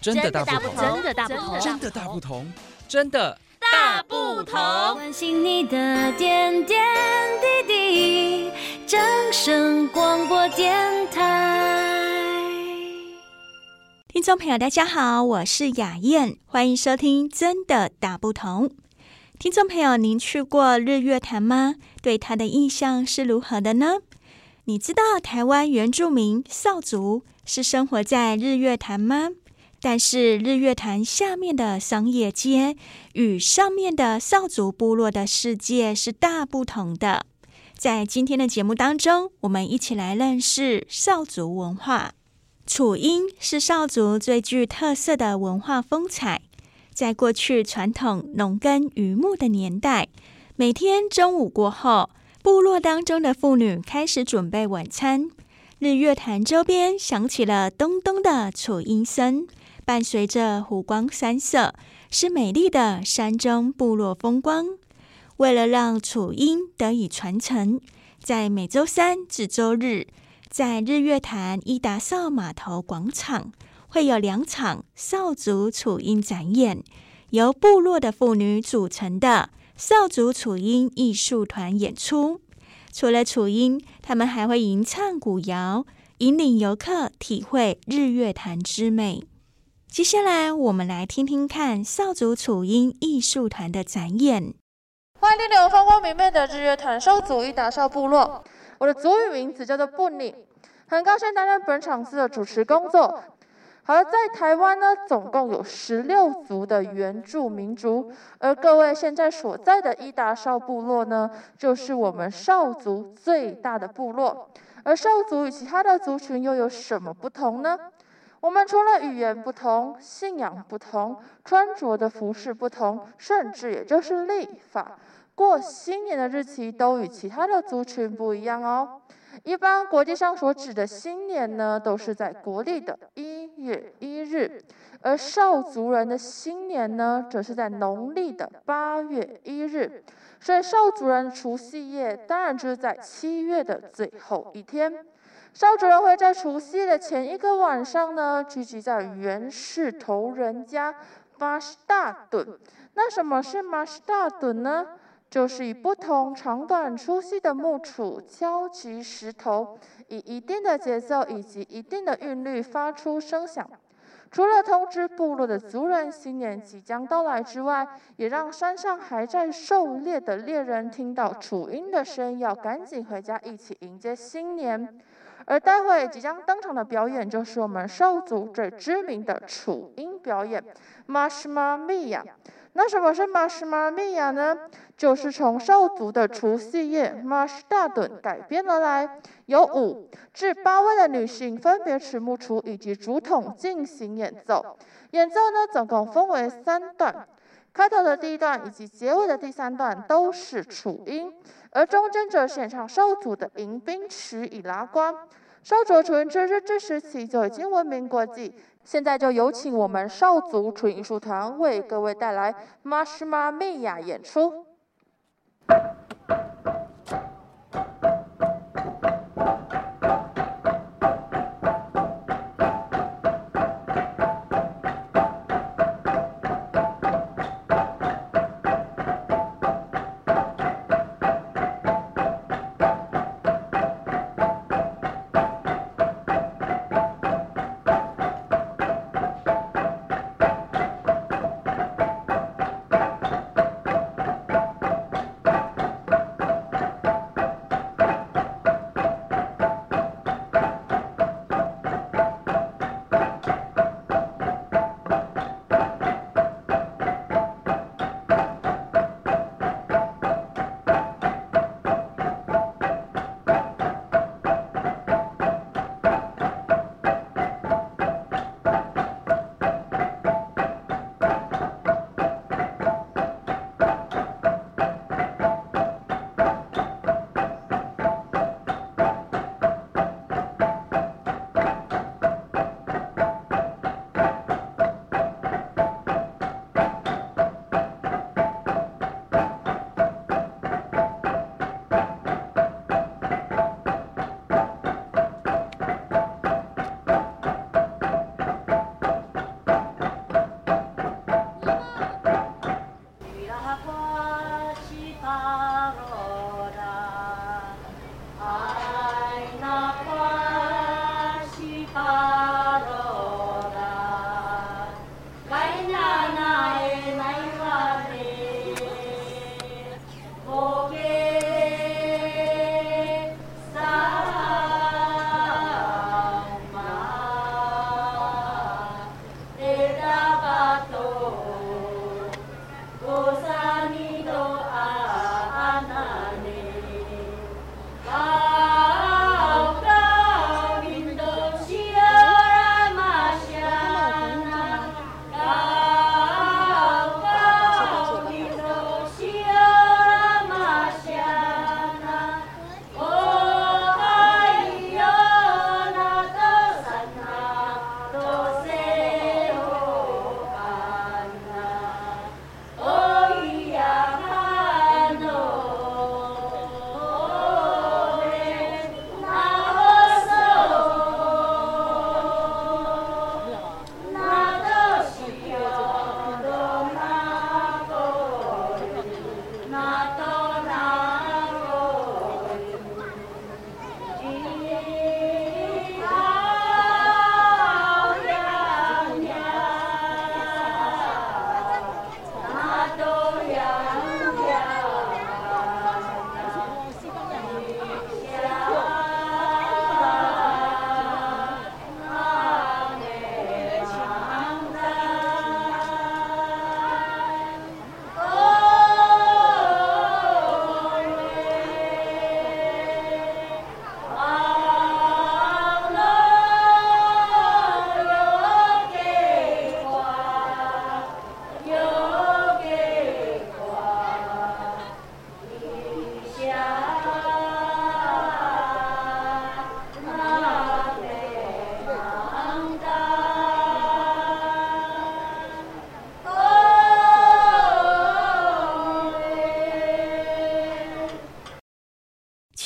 真的大不同，真的大不同，真的大不同，真的大不同。关心你的点点滴滴，掌声广播电台。听众朋友，大家好，我是雅燕，欢迎收听《真的大不同》。听众朋友，您去过日月潭吗？对它的印象是如何的呢？你知道台湾原住民邵族是生活在日月潭吗？但是日月潭下面的商业街与上面的少族部落的世界是大不同的。在今天的节目当中，我们一起来认识少族文化。楚音是少族最具特色的文化风采。在过去传统农耕渔牧的年代，每天中午过后，部落当中的妇女开始准备晚餐。日月潭周边响起了咚咚的楚音声。伴随着湖光山色，是美丽的山中部落风光。为了让楚音得以传承，在每周三至周日，在日月潭伊达少码头广场会有两场少族楚音展演，由部落的妇女组成的少族楚音艺术团演出。除了楚音，他们还会吟唱古谣，引领游客体会日月潭之美。接下来，我们来听听看少族楚音艺术团的展演。欢迎莅临风光明媚的日月潭少族伊达少部落。我的族语名字叫做布尼，很高兴担任本场次的主持工作。好了，在台湾呢，总共有十六族的原住民族，而各位现在所在的伊达少部落呢，就是我们少族最大的部落。而少族与其他的族群又有什么不同呢？我们除了语言不同、信仰不同、穿着的服饰不同，甚至也就是历法、过新年的日期都与其他的族群不一样哦。一般国际上所指的新年呢，都是在国历的一月一日，而少族人的新年呢，则是在农历的八月一日。所以少族人除夕夜当然就是在七月的最后一天。邵族人会在除夕的前一个晚上呢，聚集在原氏头人家马斯大墩。那什么是马斯大墩呢？就是以不同长短粗细的木杵敲击石头，以一定的节奏以及一定的韵律发出声响。除了通知部落的族人新年即将到来之外，也让山上还在狩猎的猎人听到楚英的声音，要赶紧回家一起迎接新年。而待会即将登场的表演，就是我们兽族最知名的楚音表演——玛什玛米亚。那什么是玛什玛米亚呢？就是从兽族的除夕夜玛什大墩改编而来，由五至八位的女性分别持木杵以及竹筒进行演奏。演奏呢，总共分为三段，开头的第一段以及结尾的第三段都是楚音。而中间则献唱少族的迎宾曲《以拉关》。少族楚音之日之时期就已经闻名国际。现在就有请我们少族楚音艺术团为各位带来《玛什玛米亚》演出。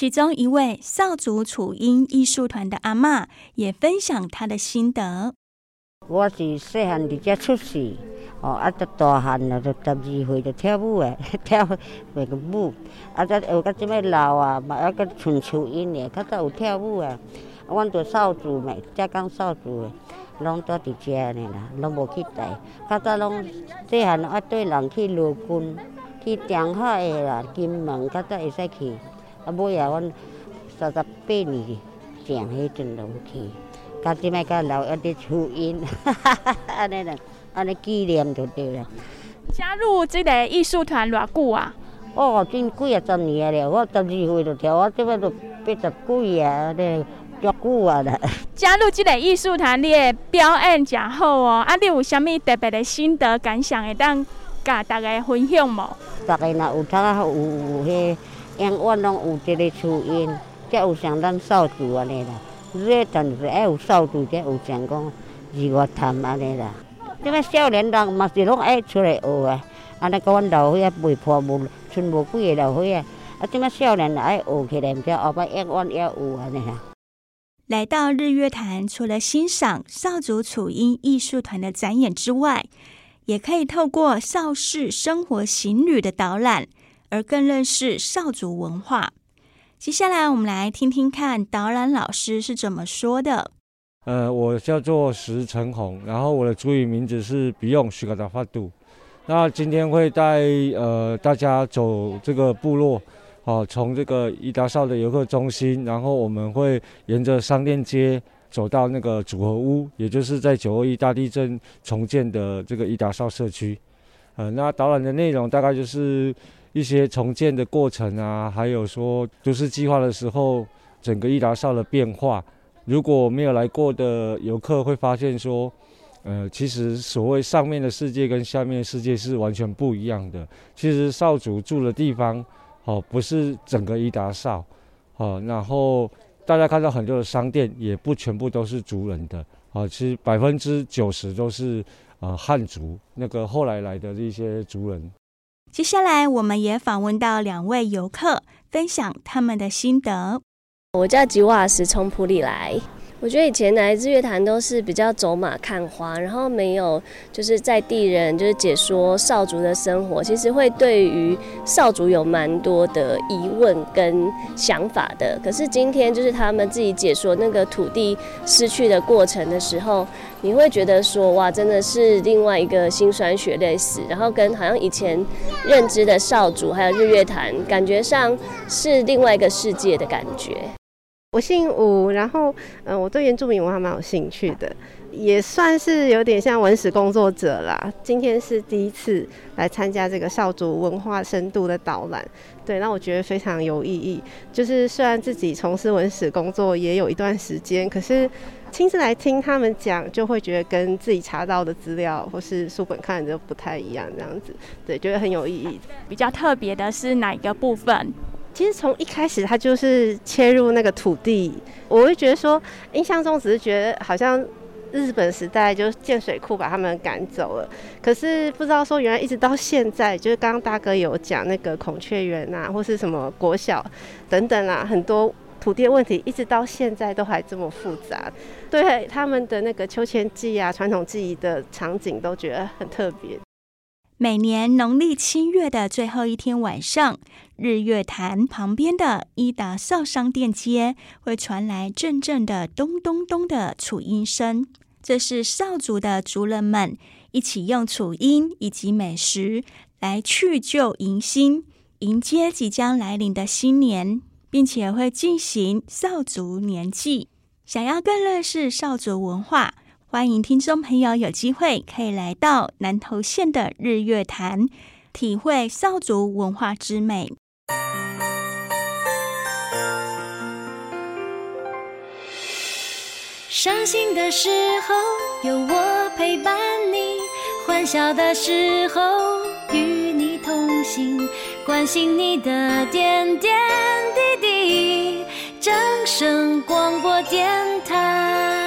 其中一位少族雏鹰艺术团的阿嬷也分享她的心得。我是细汉伫遮出世，哦，啊，都大汉了，都十二岁就跳舞诶，跳那个舞，啊，再学到这么老啊，嘛还阁像雏鹰咧，较早有跳舞啊。阮着少族嘛，浙江少族诶，拢住伫遮尔啦，拢无去台。较早拢细汉爱缀人去罗军，去中海诶啦，金门较早会使去。啊，尾啊，阮三十八年前迄阵拢去。到即摆甲老一啲雏鹰，哈哈哈！安尼啦，安尼纪念就对啦。加入即个艺术团偌久啊？哦，真几啊十年啊了，我十二岁就跳，我即摆都八十几啊，安尼足久啊啦。加入即个艺术团，你的表演诚好哦。啊，你有啥物特别的心得感想会当甲大家分享无？大家若有当有迄。永远拢有一个雏鹰，才有像咱少族安尼啦。日月潭是爱有少族，才有像讲日月潭安尼啦。即摆少年人嘛是拢爱出来学啊。安尼甲阮老岁仔未破无，剩无几个老岁仔。啊，即摆少年人爱学起来，毋知后摆永远也有安尼啦。来到日月潭，除了欣赏少族雏鹰艺术团的展演之外，也可以透过少氏生活行旅的导览。而更认识少族文化。接下来，我们来听听看导览老师是怎么说的。呃，我叫做石成宏，然后我的族语名字是比用许嘎达法度。那今天会带呃大家走这个部落，好、从这个伊达少的游客中心，然后我们会沿着商店街走到那个组合屋，也就是在九二一大地震重建的这个伊达少社区。呃，那导览的内容大概就是。一些重建的过程啊，还有说都市计划的时候，整个伊达少的变化。如果没有来过的游客会发现说，呃，其实所谓上面的世界跟下面的世界是完全不一样的。其实少族住的地方，哦，不是整个伊达少，哦，然后大家看到很多的商店，也不全部都是族人的，哦，其实百分之九十都是呃汉族，那个后来来的一些族人。接下来，我们也访问到两位游客，分享他们的心得。我叫吉瓦斯，从普里来。我觉得以前来日月潭都是比较走马看花，然后没有就是在地人就是解说少族的生活，其实会对于少族有蛮多的疑问跟想法的。可是今天就是他们自己解说那个土地失去的过程的时候，你会觉得说哇，真的是另外一个辛酸血泪史，然后跟好像以前认知的少族还有日月潭，感觉上是另外一个世界的感觉。我姓吴，然后，嗯，我对原住民文化蛮有兴趣的，也算是有点像文史工作者啦。今天是第一次来参加这个少族文化深度的导览，对，那我觉得非常有意义。就是虽然自己从事文史工作也有一段时间，可是亲自来听他们讲，就会觉得跟自己查到的资料或是书本看的不太一样，这样子，对，觉得很有意义。比较特别的是哪一个部分？其实从一开始，他就是切入那个土地，我会觉得说，印象中只是觉得好像日本时代就建水库把他们赶走了，可是不知道说原来一直到现在，就是刚刚大哥有讲那个孔雀园啊，或是什么国小等等啊，很多土地问题，一直到现在都还这么复杂，对他们的那个秋千祭啊，传统记忆的场景都觉得很特别。每年农历七月的最后一天晚上，日月潭旁边的伊达少商店街会传来阵阵的咚咚咚的楚音声。这是少族的族人们一起用楚音以及美食来去旧迎新，迎接即将来临的新年，并且会进行少族年祭。想要更认识少族文化，欢迎听众朋友有机会可以来到南投县的日月潭，体会少族文化之美。伤心的时候有我陪伴你，欢笑的时候与你同行，关心你的点点滴滴。正声广播电台